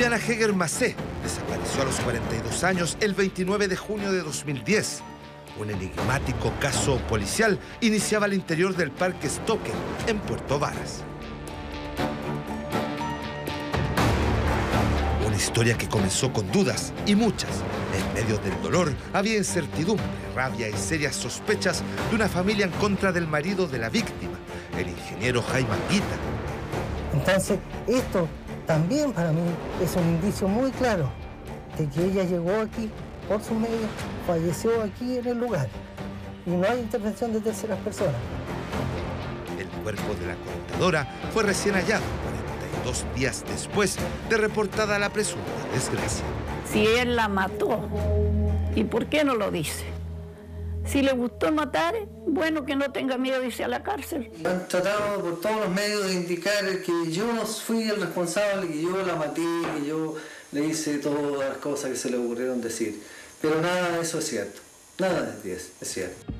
Viviana Heger Macé desapareció a los 42 años el 29 de junio de 2010. Un enigmático caso policial iniciaba al interior del Parque Stoker, en Puerto Varas. Una historia que comenzó con dudas y muchas. En medio del dolor había incertidumbre, rabia y serias sospechas de una familia en contra del marido de la víctima, el ingeniero Jaime Anguita. Entonces, esto también para mí es un indicio muy claro de que ella llegó aquí por sus medios, falleció aquí en el lugar y no hay intervención de terceras personas. El cuerpo de la contadora fue recién hallado 42 días después de reportada la presunta desgracia. Si él la mató, ¿y por qué no lo dice? Si le gustó matar, bueno que no tenga miedo de irse a la cárcel. Han tratado por todos los medios de indicar que yo no fui el responsable, que yo la maté, que yo le hice todas las cosas que se le ocurrieron decir. Pero nada de eso es cierto. Nada de eso es cierto.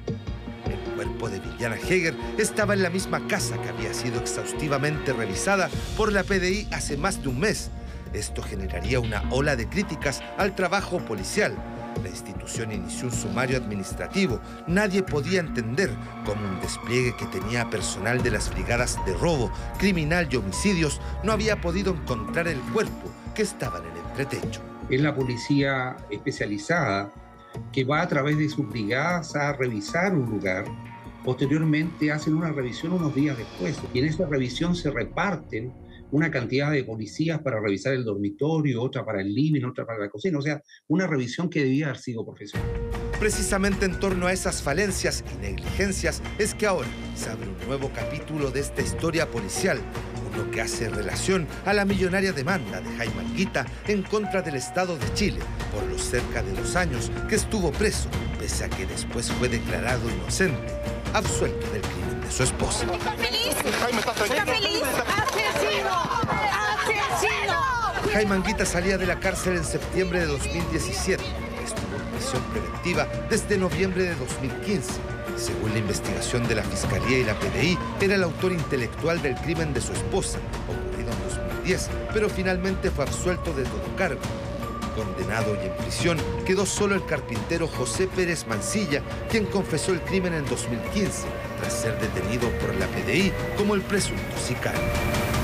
El cuerpo de Viviana Heger estaba en la misma casa que había sido exhaustivamente revisada por la PDI hace más de un mes. Esto generaría una ola de críticas al trabajo policial la institución inició un sumario administrativo. Nadie podía entender cómo un despliegue que tenía personal de las brigadas de robo, criminal y homicidios no había podido encontrar el cuerpo que estaba en el entretecho. Es la policía especializada que va a través de sus brigadas a revisar un lugar. Posteriormente hacen una revisión unos días después y en esa revisión se reparten una cantidad de policías para revisar el dormitorio, otra para el living, otra para la cocina, o sea, una revisión que debía haber sido profesional. Precisamente en torno a esas falencias y negligencias es que ahora se abre un nuevo capítulo de esta historia policial, uno que hace relación a la millonaria demanda de Jaime Anguita en contra del Estado de Chile por los cerca de dos años que estuvo preso, pese a que después fue declarado inocente, absuelto del crimen de su esposa. ¿Está feliz? ¿Está feliz? Jaime Anguita salía de la cárcel en septiembre de 2017. Estuvo en prisión preventiva desde noviembre de 2015. Según la investigación de la Fiscalía y la PDI, era el autor intelectual del crimen de su esposa, ocurrido en 2010, pero finalmente fue absuelto de todo cargo. Condenado y en prisión quedó solo el carpintero José Pérez Mancilla, quien confesó el crimen en 2015, tras ser detenido por la PDI como el presunto sicario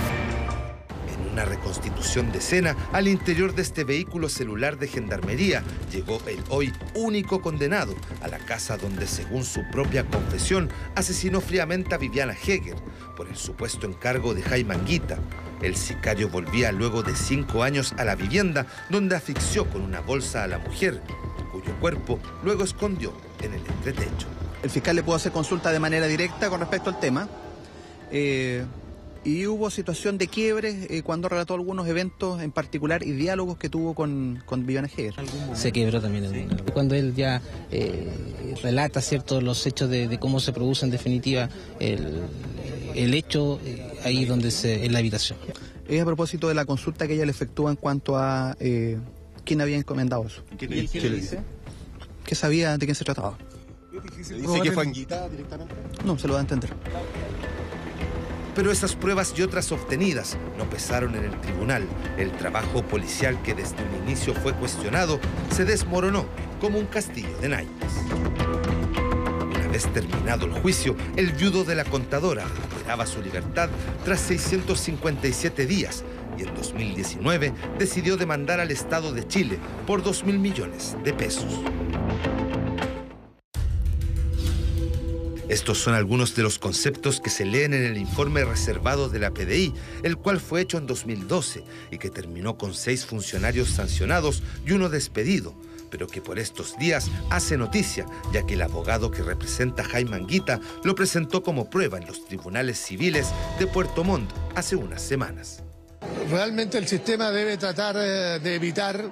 una reconstitución de escena al interior de este vehículo celular de gendarmería, llegó el hoy único condenado a la casa donde, según su propia confesión, asesinó fríamente a Viviana Heger por el supuesto encargo de Jaime Anguita. El sicario volvía luego de cinco años a la vivienda donde asfixió con una bolsa a la mujer, cuyo cuerpo luego escondió en el entretecho. El fiscal le pudo hacer consulta de manera directa con respecto al tema. Eh, y hubo situación de quiebre eh, cuando relató algunos eventos en particular y diálogos que tuvo con, con Viviana Heger. Se quebró también el Cuando él ya eh, relata ciertos los hechos de, cómo se produce en definitiva el, el hecho eh, ahí donde se, en la habitación. Es a propósito de la consulta que ella le efectúa en cuanto a quién había encomendado eso. ¿Qué, le dice? Que sabía de quién se trataba. ¿Dice que fue Anguita directamente? No, se lo da a entender pero esas pruebas y otras obtenidas no pesaron en el tribunal. El trabajo policial que desde un inicio fue cuestionado se desmoronó como un castillo de naipes. Una vez terminado el juicio, el viudo de la contadora recuperaba su libertad tras 657 días y en 2019 decidió demandar al Estado de Chile por 2 mil millones de pesos. Estos son algunos de los conceptos que se leen en el informe reservado de la PDI, el cual fue hecho en 2012 y que terminó con seis funcionarios sancionados y uno despedido, pero que por estos días hace noticia, ya que el abogado que representa a Jaime Anguita lo presentó como prueba en los tribunales civiles de Puerto Montt hace unas semanas. Realmente el sistema debe tratar eh, de evitar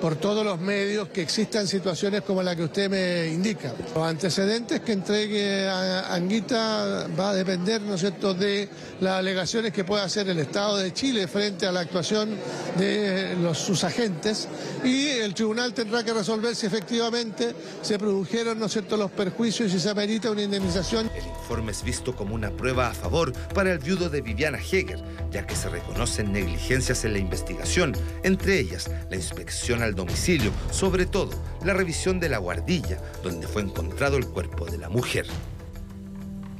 por todos los medios que existan situaciones como la que usted me indica. Los antecedentes que entregue a Anguita va a depender, ¿no es cierto?, de las alegaciones que pueda hacer el Estado de Chile frente a la actuación de sus agentes y el tribunal tendrá que resolver si efectivamente se produjeron, ¿no es cierto?, los perjuicios y se amerita una indemnización. El informe es visto como una prueba a favor para el viudo de Viviana Heger, ya que se reconocen negligencias en la investigación, entre ellas la inspección al domicilio, sobre todo la revisión de la guardilla, donde fue encontrado el cuerpo de la mujer.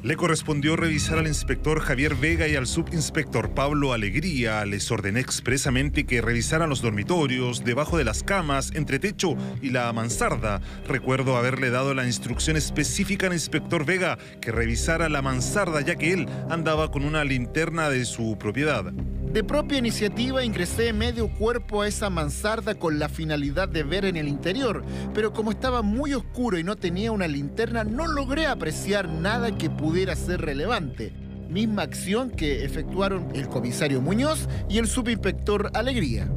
Le correspondió revisar al inspector Javier Vega y al subinspector Pablo Alegría. Les ordené expresamente que revisaran los dormitorios, debajo de las camas, entre techo y la mansarda. Recuerdo haberle dado la instrucción específica al inspector Vega que revisara la mansarda ya que él andaba con una linterna de su propiedad. De propia iniciativa ingresé medio cuerpo a esa mansarda con la finalidad de ver en el interior, pero como estaba muy oscuro y no tenía una linterna, no logré apreciar nada que pudiera ser relevante. Misma acción que efectuaron el comisario Muñoz y el subinspector Alegría.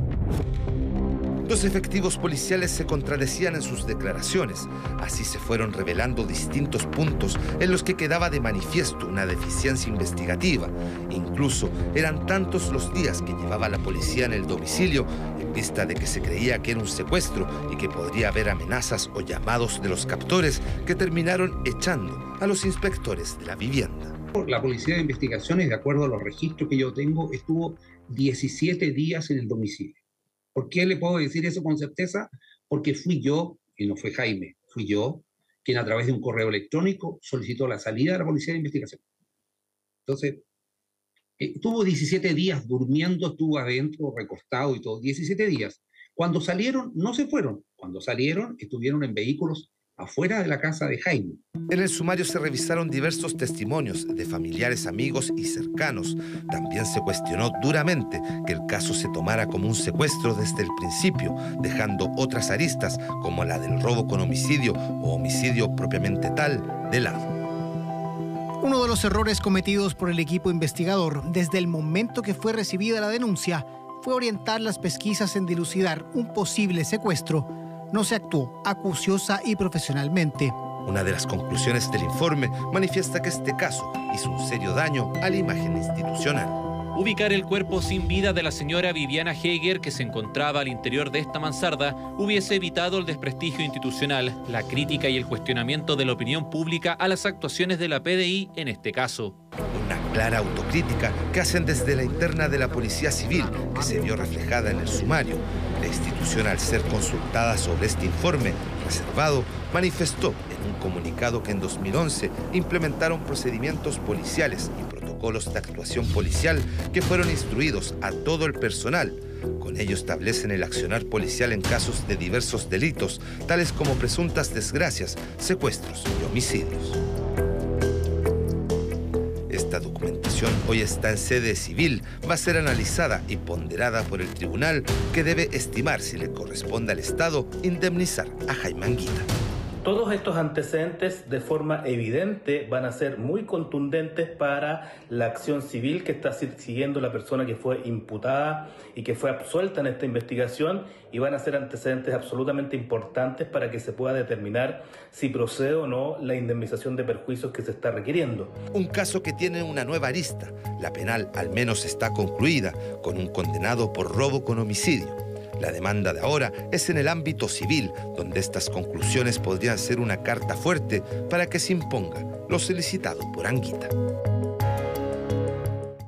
Los efectivos policiales se contradecían en sus declaraciones. Así se fueron revelando distintos puntos en los que quedaba de manifiesto una deficiencia investigativa. Incluso eran tantos los días que llevaba la policía en el domicilio en vista de que se creía que era un secuestro y que podría haber amenazas o llamados de los captores que terminaron echando a los inspectores de la vivienda. La policía de investigaciones, de acuerdo a los registros que yo tengo, estuvo 17 días en el domicilio. ¿Por qué le puedo decir eso con certeza? Porque fui yo, y no fue Jaime, fui yo quien a través de un correo electrónico solicitó la salida de la Policía de Investigación. Entonces, estuvo 17 días durmiendo, estuvo adentro, recostado y todo, 17 días. Cuando salieron, no se fueron. Cuando salieron, estuvieron en vehículos afuera de la casa de Jaime. En el sumario se revisaron diversos testimonios de familiares, amigos y cercanos. También se cuestionó duramente que el caso se tomara como un secuestro desde el principio, dejando otras aristas como la del robo con homicidio o homicidio propiamente tal de lado. Uno de los errores cometidos por el equipo investigador desde el momento que fue recibida la denuncia fue orientar las pesquisas en dilucidar un posible secuestro no se actuó acuciosa y profesionalmente. Una de las conclusiones del informe manifiesta que este caso hizo un serio daño a la imagen institucional. Ubicar el cuerpo sin vida de la señora Viviana Heger, que se encontraba al interior de esta mansarda, hubiese evitado el desprestigio institucional, la crítica y el cuestionamiento de la opinión pública a las actuaciones de la PDI en este caso. Clara autocrítica que hacen desde la interna de la Policía Civil, que se vio reflejada en el sumario. La institución, al ser consultada sobre este informe reservado, manifestó en un comunicado que en 2011 implementaron procedimientos policiales y protocolos de actuación policial que fueron instruidos a todo el personal. Con ello establecen el accionar policial en casos de diversos delitos, tales como presuntas desgracias, secuestros y homicidios. Esta documentación hoy está en sede civil, va a ser analizada y ponderada por el tribunal que debe estimar si le corresponde al Estado indemnizar a Jaime Anguita. Todos estos antecedentes de forma evidente van a ser muy contundentes para la acción civil que está siguiendo la persona que fue imputada y que fue absuelta en esta investigación y van a ser antecedentes absolutamente importantes para que se pueda determinar si procede o no la indemnización de perjuicios que se está requiriendo. Un caso que tiene una nueva arista. La penal al menos está concluida con un condenado por robo con homicidio. La demanda de ahora es en el ámbito civil, donde estas conclusiones podrían ser una carta fuerte para que se imponga lo solicitado por Anguita.